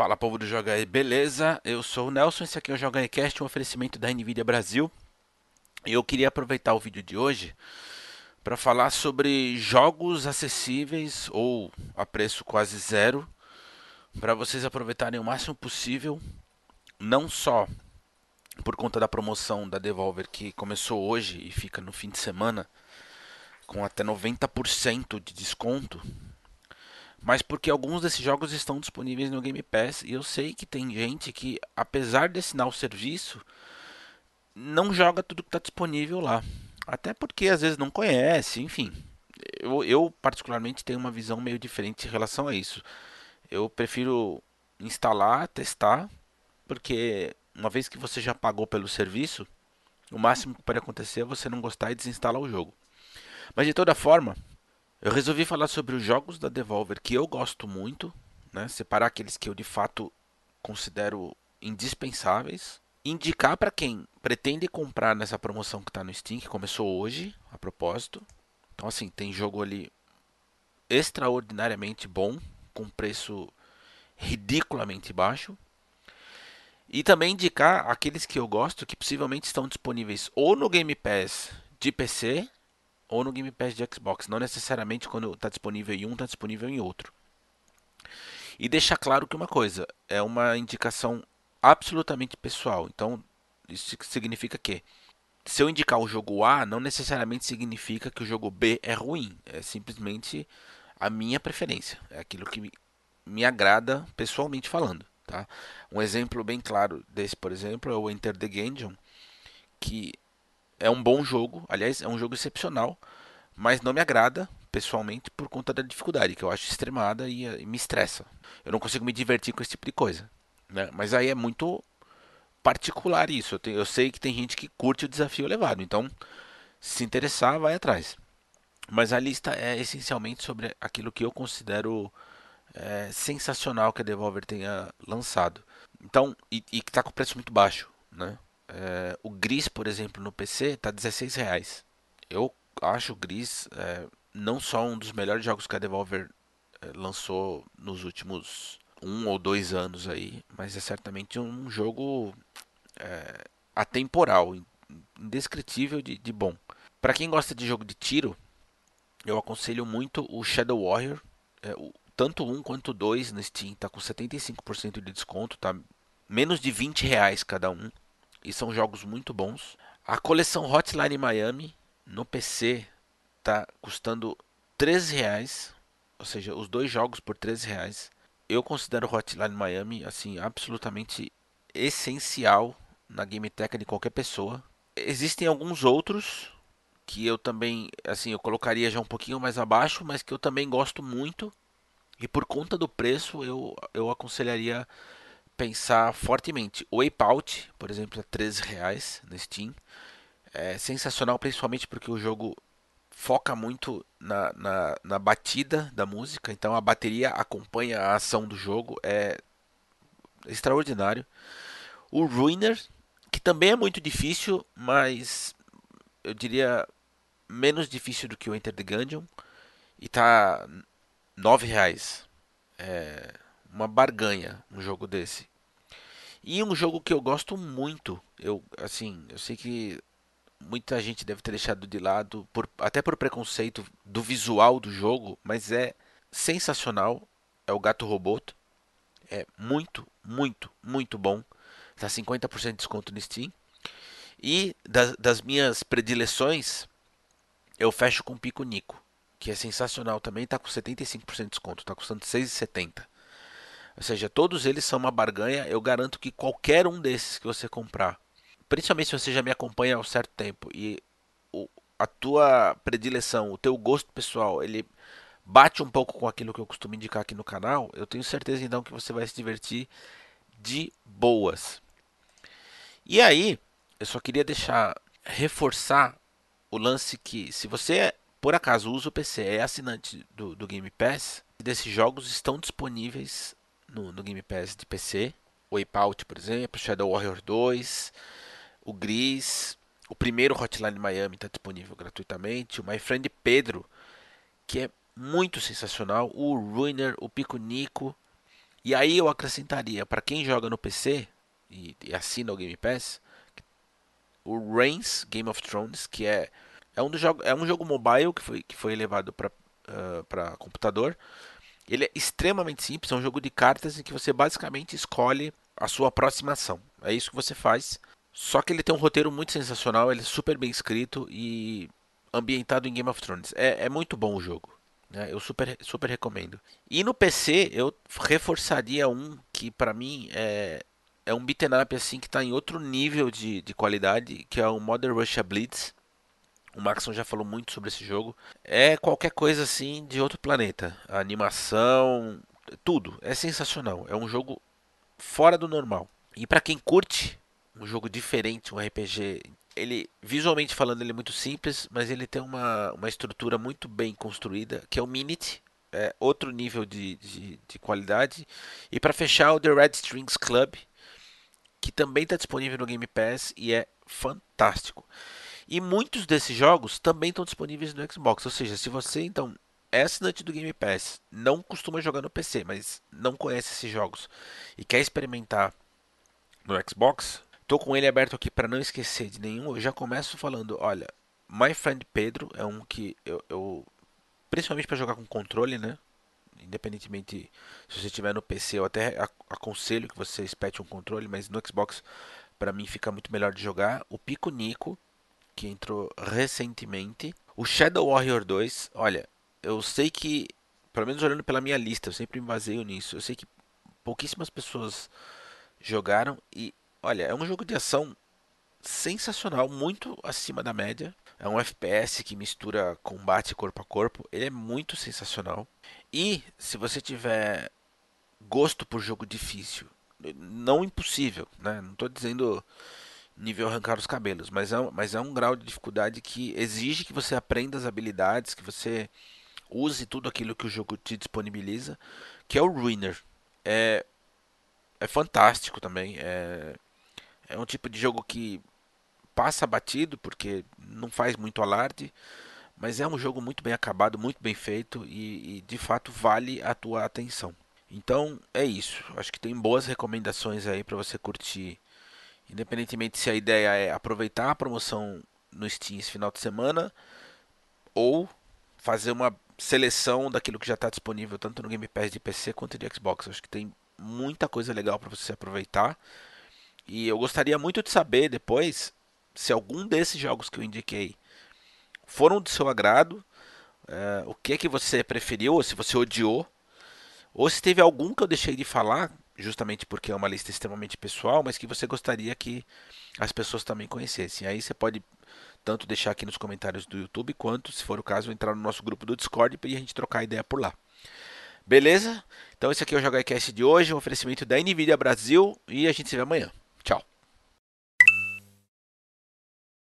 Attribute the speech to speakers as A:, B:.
A: Fala povo do Joga aí, beleza? Eu sou o Nelson, esse aqui é o Joga Cast, um oferecimento da Nvidia Brasil. E eu queria aproveitar o vídeo de hoje para falar sobre jogos acessíveis ou a preço quase zero, para vocês aproveitarem o máximo possível, não só por conta da promoção da Devolver que começou hoje e fica no fim de semana com até 90% de desconto mas porque alguns desses jogos estão disponíveis no Game Pass e eu sei que tem gente que, apesar de assinar o serviço, não joga tudo que está disponível lá. Até porque às vezes não conhece, enfim. Eu, eu, particularmente tenho uma visão meio diferente em relação a isso. Eu prefiro instalar, testar, porque uma vez que você já pagou pelo serviço, o máximo que pode acontecer é você não gostar e desinstalar o jogo. Mas de toda forma, eu resolvi falar sobre os jogos da Devolver que eu gosto muito, né? separar aqueles que eu de fato considero indispensáveis, indicar para quem pretende comprar nessa promoção que está no Steam, que começou hoje, a propósito. Então, assim, tem jogo ali extraordinariamente bom, com preço ridiculamente baixo. E também indicar aqueles que eu gosto que possivelmente estão disponíveis ou no Game Pass de PC ou no Game Pass de Xbox. Não necessariamente quando está disponível em um, está disponível em outro. E deixar claro que uma coisa, é uma indicação absolutamente pessoal. Então, isso significa que se eu indicar o jogo A, não necessariamente significa que o jogo B é ruim. É simplesmente a minha preferência. É aquilo que me, agrada pessoalmente falando. Tá? Um exemplo bem claro desse, por exemplo, é o Enter the Gungeon, que é um bom jogo, aliás, é um jogo excepcional, mas não me agrada pessoalmente por conta da dificuldade, que eu acho extremada e, e me estressa. Eu não consigo me divertir com esse tipo de coisa. Né? Mas aí é muito particular isso. Eu, tenho, eu sei que tem gente que curte o desafio elevado, então se interessar, vai atrás. Mas a lista é essencialmente sobre aquilo que eu considero é, sensacional que a Devolver tenha lançado. Então, e, que está com preço muito baixo, né? É, Gris, por exemplo, no PC está 16 reais. Eu acho o Gris é, não só um dos melhores jogos que a Devolver é, lançou nos últimos um ou dois anos aí, mas é certamente um jogo é, atemporal, indescritível de, de bom. Para quem gosta de jogo de tiro, eu aconselho muito o Shadow Warrior. É, o, tanto um quanto dois no Steam está com 75% de desconto, tá menos de 20 reais cada um e são jogos muito bons. A coleção Hotline Miami no PC está custando 13 reais, ou seja, os dois jogos por 13 reais. Eu considero Hotline Miami assim absolutamente essencial na game tech de qualquer pessoa. Existem alguns outros que eu também assim eu colocaria já um pouquinho mais abaixo, mas que eu também gosto muito. E por conta do preço, eu, eu aconselharia pensar fortemente. O Wipeout, por exemplo, é 13 reais no Steam. É sensacional, principalmente porque o jogo foca muito na, na, na, batida da música, então a bateria acompanha a ação do jogo, é extraordinário. O Ruiner, que também é muito difícil, mas eu diria menos difícil do que o Enter the Gungeon, e tá 9 reais. É uma barganha um jogo desse. E um jogo que eu gosto muito, eu assim, eu sei que muita gente deve ter deixado de lado, por, até por preconceito do visual do jogo, mas é sensacional. É o Gato Roboto. É muito, muito, muito bom. Tá 50% de desconto no Steam. E das, das minhas predileções, eu fecho com Pico Nico, que é sensacional também, tá com 75% de desconto, tá custando 6,70. Ou seja, todos eles são uma barganha. Eu garanto que qualquer um desses que você comprar, principalmente se você já me acompanha há um certo tempo e a tua predileção, o teu gosto pessoal, ele bate um pouco com aquilo que eu costumo indicar aqui no canal, eu tenho certeza então que você vai se divertir de boas. E aí, eu só queria deixar reforçar o lance que se você por acaso usa o PC, é assinante do, do Game Pass, desses jogos estão disponíveis no, no Game Pass de PC. O Wipeout, por exemplo, Shadow Warrior 2, o Gris, o primeiro Hotline Miami está disponível gratuitamente. O My Friend Pedro, que é muito sensacional. O Ruiner, o Pico Nico. E aí eu acrescentaria para quem joga no PC e, e assina o Game Pass o Reigns Game of Thrones, que é é um, jogo, é um jogo mobile que foi, que foi levado para uh, computador. Ele é extremamente simples, é um jogo de cartas em que você basicamente escolhe a sua próxima ação. É isso que você faz. Só que ele tem um roteiro muito sensacional, ele é super bem escrito e ambientado em Game of Thrones. É, é muito bom o jogo. Né? Eu super, super recomendo. E no PC eu reforçaria um que para mim é, é um beat'em up assim que está em outro nível de, de qualidade, que é o Modern Russia Blitz. O Maxon já falou muito sobre esse jogo. É qualquer coisa assim de outro planeta. A animação, tudo. É sensacional. É um jogo fora do normal. E para quem curte um jogo diferente, um RPG, ele visualmente falando ele é muito simples, mas ele tem uma, uma estrutura muito bem construída, que é o Minute. É outro nível de, de, de qualidade. E para fechar, o The Red Strings Club, que também está disponível no Game Pass e é fantástico. E muitos desses jogos também estão disponíveis no Xbox. Ou seja, se você então é assinante do Game Pass, não costuma jogar no PC, mas não conhece esses jogos e quer experimentar no Xbox, tô com ele aberto aqui para não esquecer de nenhum. Eu já começo falando, olha, My Friend Pedro é um que eu, eu principalmente para jogar com controle, né? Independentemente se você estiver no PC, eu até aconselho que você espete um controle, mas no Xbox para mim fica muito melhor de jogar. O Pico Nico que entrou recentemente. O Shadow Warrior 2, olha, eu sei que, pelo menos olhando pela minha lista, eu sempre me baseio nisso. Eu sei que pouquíssimas pessoas jogaram e, olha, é um jogo de ação sensacional, muito acima da média. É um FPS que mistura combate corpo a corpo. Ele é muito sensacional. E se você tiver gosto por jogo difícil, não impossível, né? Não estou dizendo nível arrancar os cabelos, mas é, mas é um grau de dificuldade que exige que você aprenda as habilidades, que você use tudo aquilo que o jogo te disponibiliza, que é o Ruiner. É, é fantástico também, é, é um tipo de jogo que passa batido, porque não faz muito alarde, mas é um jogo muito bem acabado, muito bem feito e, e de fato vale a tua atenção. Então é isso, acho que tem boas recomendações aí para você curtir Independentemente se a ideia é aproveitar a promoção no Steam esse final de semana ou fazer uma seleção daquilo que já está disponível tanto no Game Pass de PC quanto de Xbox. Acho que tem muita coisa legal para você aproveitar. E eu gostaria muito de saber depois se algum desses jogos que eu indiquei foram do seu agrado, uh, o que é que você preferiu, ou se você odiou, ou se teve algum que eu deixei de falar justamente porque é uma lista extremamente pessoal, mas que você gostaria que as pessoas também conhecessem. Aí você pode tanto deixar aqui nos comentários do YouTube, quanto, se for o caso, entrar no nosso grupo do Discord e a gente trocar ideia por lá. Beleza? Então esse aqui é o JogaCast de hoje, um oferecimento da NVIDIA Brasil e a gente se vê amanhã.